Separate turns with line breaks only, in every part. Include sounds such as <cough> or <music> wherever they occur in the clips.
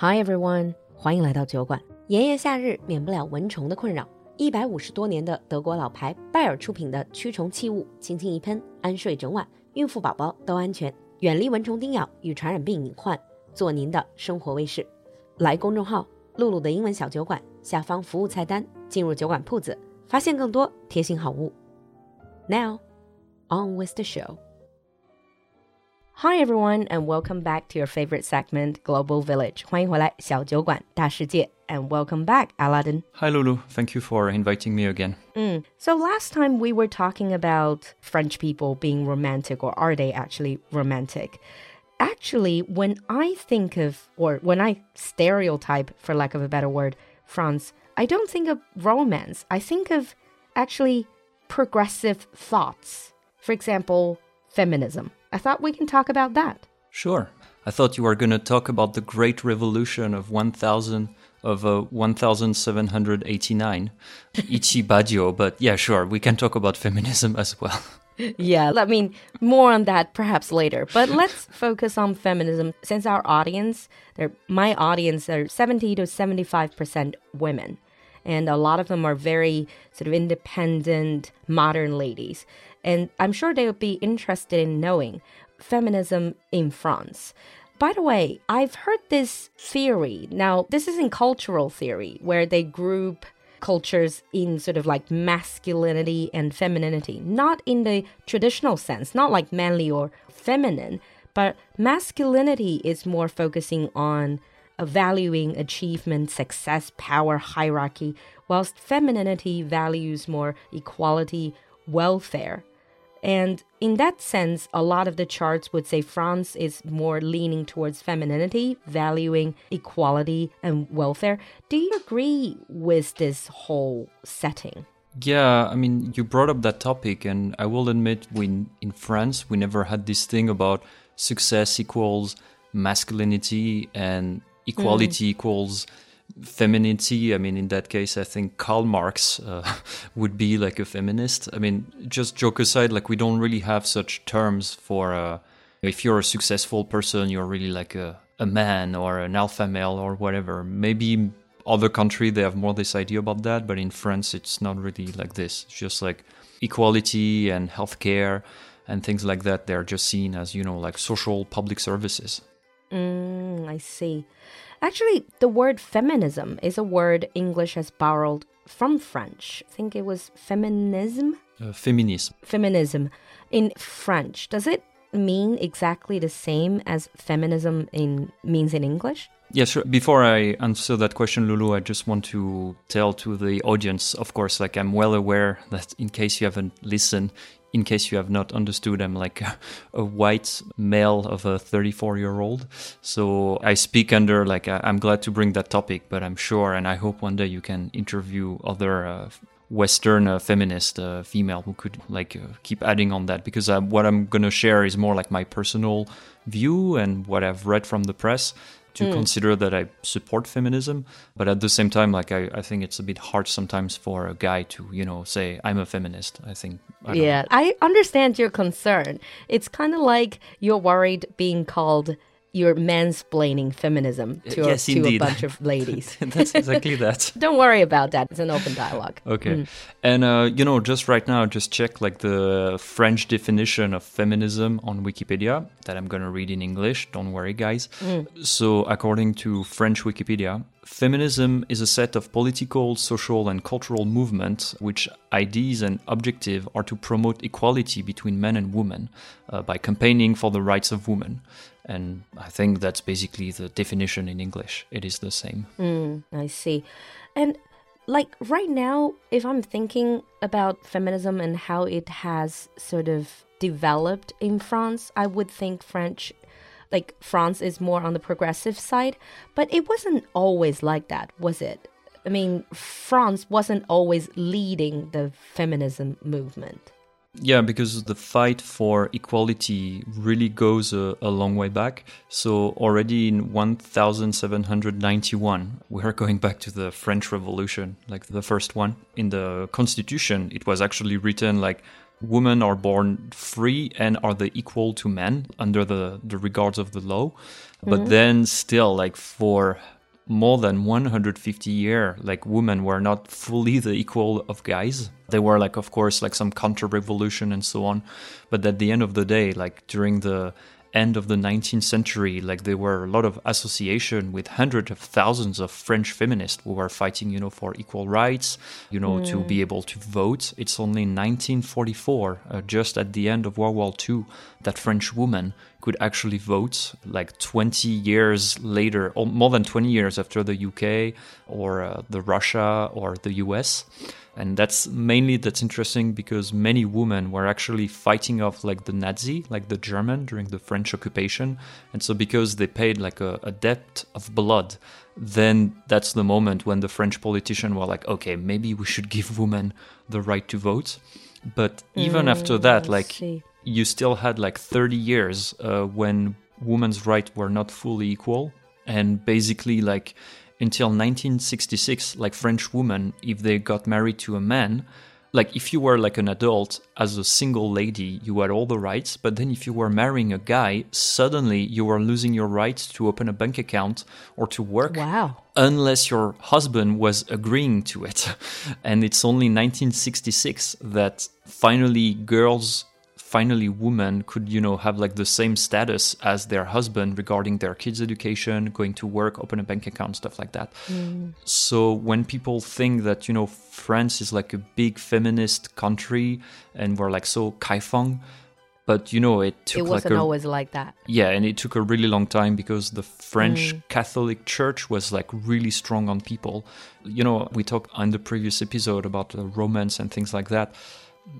Hi everyone，欢迎来到酒馆。炎炎夏日，免不了蚊虫的困扰。一百五十多年的德国老牌拜耳出品的驱虫器物，轻轻一喷，安睡整晚，孕妇宝宝都安全，远离蚊虫叮咬与传染病隐患，做您的生活卫士。来公众号“露露的英文小酒馆”下方服务菜单，进入酒馆铺子，发现更多贴心好物。Now, on with the show. Hi everyone, and welcome back to your favorite segment, Global Village. 欢迎回来，小酒馆大世界。And welcome back, Aladin.
Hi Lulu, thank you for inviting me again. Mm.
So last time we were talking about French people being romantic, or are they actually romantic? Actually, when I think of, or when I stereotype, for lack of a better word, France, I don't think of romance. I think of actually progressive thoughts. For example, feminism. I thought we can talk about that.
Sure. I thought you were going to talk about the Great Revolution of 1000 of uh, 1789, <laughs> Ichi Badio, but yeah, sure, we can talk about feminism as well. <laughs>
Yeah, I mean, more on that perhaps later. But let's <laughs> focus on feminism since our audience, they're, my audience, are 70 to 75% women. And a lot of them are very sort of independent, modern ladies. And I'm sure they would be interested in knowing feminism in France. By the way, I've heard this theory. Now, this is in cultural theory, where they group cultures in sort of like masculinity and femininity, not in the traditional sense, not like manly or feminine, but masculinity is more focusing on valuing achievement, success, power, hierarchy, whilst femininity values more equality, welfare. And in that sense, a lot of the charts would say France is more leaning towards femininity, valuing equality and welfare. Do you agree with this whole setting?
Yeah, I mean, you brought up that topic, and I will admit, we in France we never had this thing about success equals masculinity and equality mm. equals femininity. I mean, in that case, I think Karl Marx uh, <laughs> would be like a feminist. I mean, just joke aside, like we don't really have such terms for uh, if you're a successful person, you're really like a, a man or an alpha male or whatever. Maybe other country they have more this idea about that, but in France it's not really like this. It's just like equality and healthcare and things like that. They're just seen as you know like social public services.
Mm, I see. Actually, the word feminism is a word English has borrowed from French. I think it was feminism.
Uh, feminism.
Feminism in French. Does it mean exactly the same as feminism in means in English?
Yeah, sure. Before I answer that question, Lulu, I just want to tell to the audience, of course, like I'm well aware that in case you haven't listened, in case you have not understood, I'm like <laughs> a, white male of a 34 year old. So I speak under, like, I'm glad to bring that topic, but I'm sure and I hope one day you can interview other uh, Western uh, feminist uh, female who could like uh, keep adding on that because uh, what I'm gonna share is more like my personal view and what I've read from the press to hmm. consider that I support feminism, but at the same time, like I, I think it's a bit hard sometimes for a guy to you know say I'm a feminist. I think I don't know.
Yeah, I understand your concern. It's kind of like you're worried being called you're mansplaining feminism to, a,
Yes,
to a bunch of <laughs> ladies.
that's exactly <laughs> that.
Don't worry about that. It's an open dialogue.
Okay. And uh, you know, just right now, just check like the French definition of feminism on Wikipedia that I'm gonna read in English. Don't worry, guys. So, according to French Wikipedia, feminism is a set of political, social, and cultural movements which ideas and objective are to promote equality between men and women uh, by campaigning for the rights of women. And I think that's basically the definition in English. It is the same.
Mm, I see. And like right now, if I'm thinking about feminism and how it has sort of developed in France, I would think French, like France is more on the progressive side, but it wasn't always like that, was it? I mean, France wasn't always leading the feminism movement.
Yeah, because the fight for equality really goes a, a long way back. So already in 1791, we are going back to the French Revolution, like the first one. In the Constitution, it was actually written like women are born free and are the equal to men under the, the regards of the law. But mm-hmm. then still, like for more than 150 year like women were not fully the equal of guys. They were like of course like some counter revolution and so on. But at the end of the day like during the end of the 19th century like there were a lot of association with hundreds of thousands of french feminists who were fighting you know for equal rights you know to be able to vote. It's only 1944 uh, just at the end of world war ii that french women could actually vote like 20 years later or more than 20 years after the uk or uh, the russia or the us and that's mainly that's interesting because many women were actually fighting off like the nazi like the german during the french occupation. And so because they paid like a, a debt of blood then that's the moment when the french politicians were like okay maybe we should give women the right to vote. But even after that like
see.
You still had like 30 years uh, when women's rights were not fully equal and basically like until 1966 like french women if they got married to a man like if you were like an adult as a single lady you had all the rights but then if you were marrying a guy suddenly you were losing your rights to open a bank account or to work
Wow.
unless your husband was agreeing to it. <laughs> And it's only 1966 that finally girls, finally women could, you know, have like the same status as their husband regarding their kids' education, going to work, open a bank account, stuff like that. So when people think that, you know, France is like a big feminist country and we're like so kaifang, but you know, it took
It wasn't
a
always like that.
yeah, and it took a really long time because the French Catholic Church was like really strong on people. You know, we talked on the previous episode about uh, romance and things like that.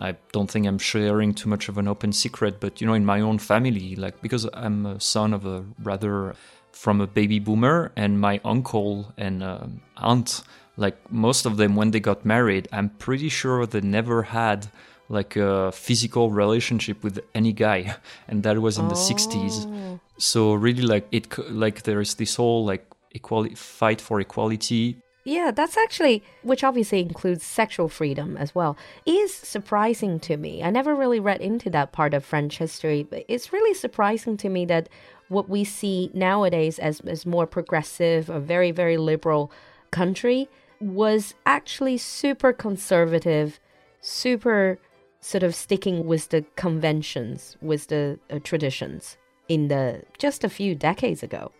I don't think I'm sharing too much of an open secret, but you know, in my own family, like because I'm a son of a rather from a baby boomer, and my uncle and um aunt, like most of them, when they got married, I'm pretty sure they never had like a physical relationship with any guy, <laughs> and that was in the 60s. So really, like it, like there is this whole like equality fight for equality
Yeah, that's actually, which obviously includes sexual freedom as well, is surprising to me. I never really read into that part of French history, but it's really surprising to me that what we see nowadays as, as more progressive, a very, very liberal country, was actually super conservative, super sort of sticking with the conventions, with the uh, traditions in the just a few decades ago.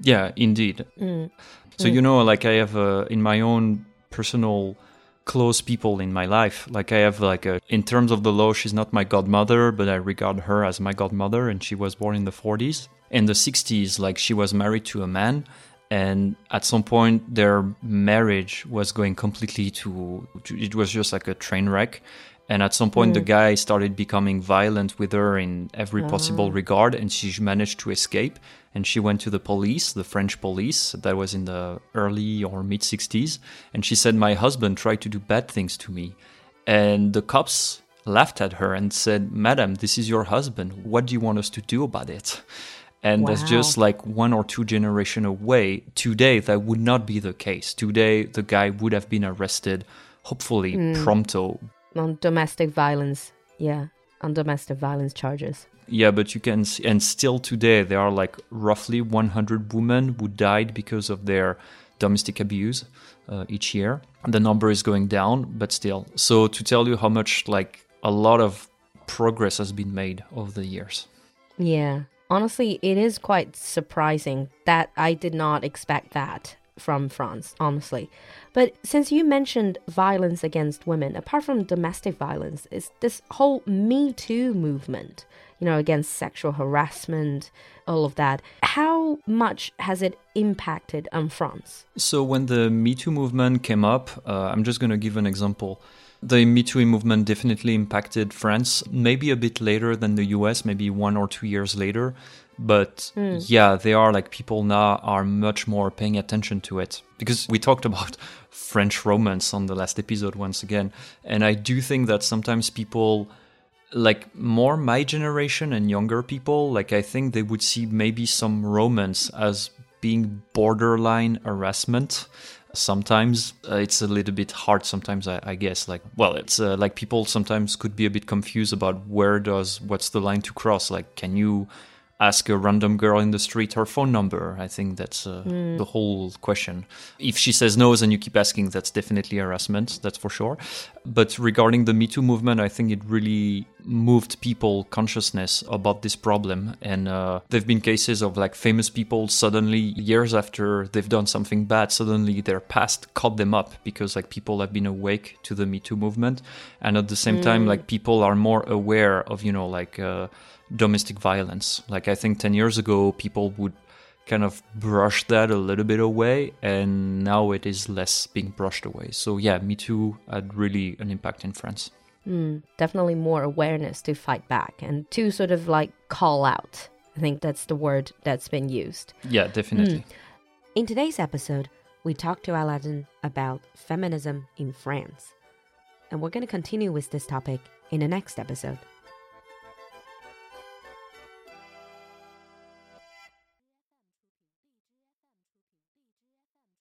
Yeah, indeed. So you know, like I have uh, in my own personal close people in my life. Like I have like a, in terms of the law, she's not my godmother, but I regard her as my godmother, and she was born in the 40s. In the 60s, like she was married to a man, and at some point their marriage was going completely to, to it was just like a train wreck. And at some point, the mm. guy started becoming violent with her in every possible ah. regard, and she managed to escape. And she went to the police, the French police, that was in the early or mid 60s. And she said, My husband tried to do bad things to me. And the cops laughed at her and said, Madam, this is your husband. What do you want us to do about it? And that's just like one or two generation away. Today, that would not be the case. Today, the guy would have been arrested, hopefully mm. pronto.
On domestic violence, yeah, on domestic violence charges.
Yeah, but you can, see, and still today, there are like roughly 100 women who died because of their domestic abuse uh, each year. The number is going down, but still. So, to tell you how much, like, a lot of progress has been made over the years.
Yeah. Honestly, it is quite surprising that I did not expect that from France, honestly. But since you mentioned violence against women, apart from domestic violence, is this whole Me Too movement, you know, against sexual harassment, all of that. How much has it impacted on France?
So when the Me Too movement came up, uh, I'm just going to give an example. The Me Too movement definitely impacted France, maybe a bit later than the US, maybe one or two years later. But yeah, they are like people now are much more paying attention to it. Because we talked about <laughs> French romance on the last episode once again. And I do think that sometimes people like more my generation and younger people like i think they would see maybe some romance as being borderline harassment. Sometimes uh, it's a little bit hard sometimes I, I guess. Like well it's uh, like people sometimes could be a bit confused about where does what's the line to cross? Like can you ask a random girl in the street her phone number. I think that's uh, mm. the whole question. If she says no and you keep asking, that's definitely harassment, that's for sure. But regarding the Me Too movement, I think it really moved people consciousness about this problem. And uh, there've been cases of like famous people suddenly, years after they've done something bad, suddenly their past caught them up because like people have been awake to the Me Too movement. And at the same mm. time, like people are more aware of, you know, like, uh, domestic violence. Like I think 10 years ago, people would kind of brush that a little bit away, and now it is less being brushed away. So yeah, Me Too had really an impact in France.
Mm, definitely more awareness to fight back and to sort of like call out. I think that's the word that's been used.
Yeah, definitely. Mm.
In today's episode, we talked to Aladin about feminism in France. And we're going to continue with this topic in the next episode.